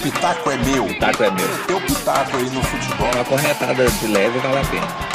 O pitaco é meu. O pitaco é meu. Teu pitaco aí no futebol. Uma corretada de leve vale a pena.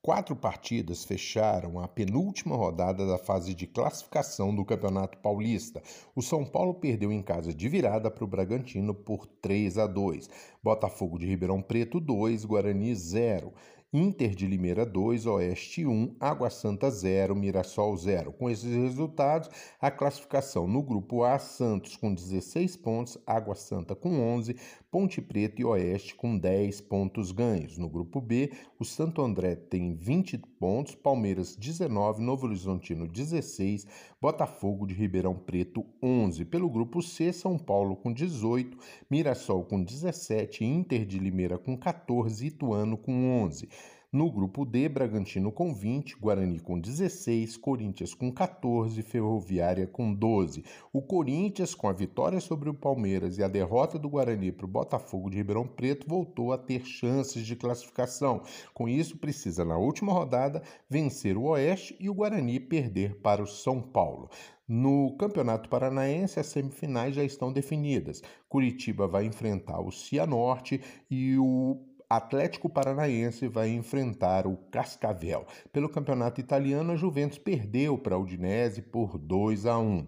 Quatro partidas fecharam a penúltima rodada da fase de classificação do Campeonato Paulista. O São Paulo perdeu em casa de virada para o Bragantino por 3 a 2. Botafogo de Ribeirão Preto 2, Guarani 0. Inter de Limeira 2, Oeste 1, Água Santa 0, Mirassol 0. Com esses resultados, a classificação no grupo A, Santos com 16 pontos, Água Santa com 11, Ponte Preta e Oeste com 10 pontos ganhos. No grupo B, o Santo André tem 20 pontos, Palmeiras 19, Novo Horizontino 16, Botafogo de Ribeirão Preto 11. Pelo grupo C, São Paulo com 18, Mirassol com 17, Inter de Limeira com 14 e Ituano com 11. No grupo D, Bragantino com 20, Guarani com 16, Corinthians com 14, Ferroviária com 12. O Corinthians, com a vitória sobre o Palmeiras e a derrota do Guarani para o Botafogo de Ribeirão Preto, voltou a ter chances de classificação. Com isso, precisa, na última rodada, vencer o Oeste e o Guarani perder para o São Paulo. No Campeonato Paranaense, as semifinais já estão definidas. Curitiba vai enfrentar o Cianorte e o Atlético Paranaense vai enfrentar o Cascavel. Pelo campeonato italiano, a Juventus perdeu para a Udinese por 2 a 1.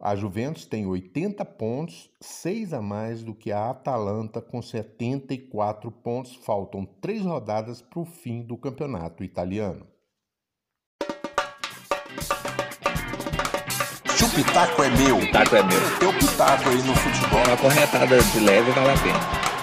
A Juventus tem 80 pontos, 6 a mais do que a Atalanta com 74 pontos. Faltam três rodadas para o fim do campeonato italiano. Se o pitaco é meu, O pitaco é meu. teu pitaco aí no futebol. Uma corretada de leve vale a pena.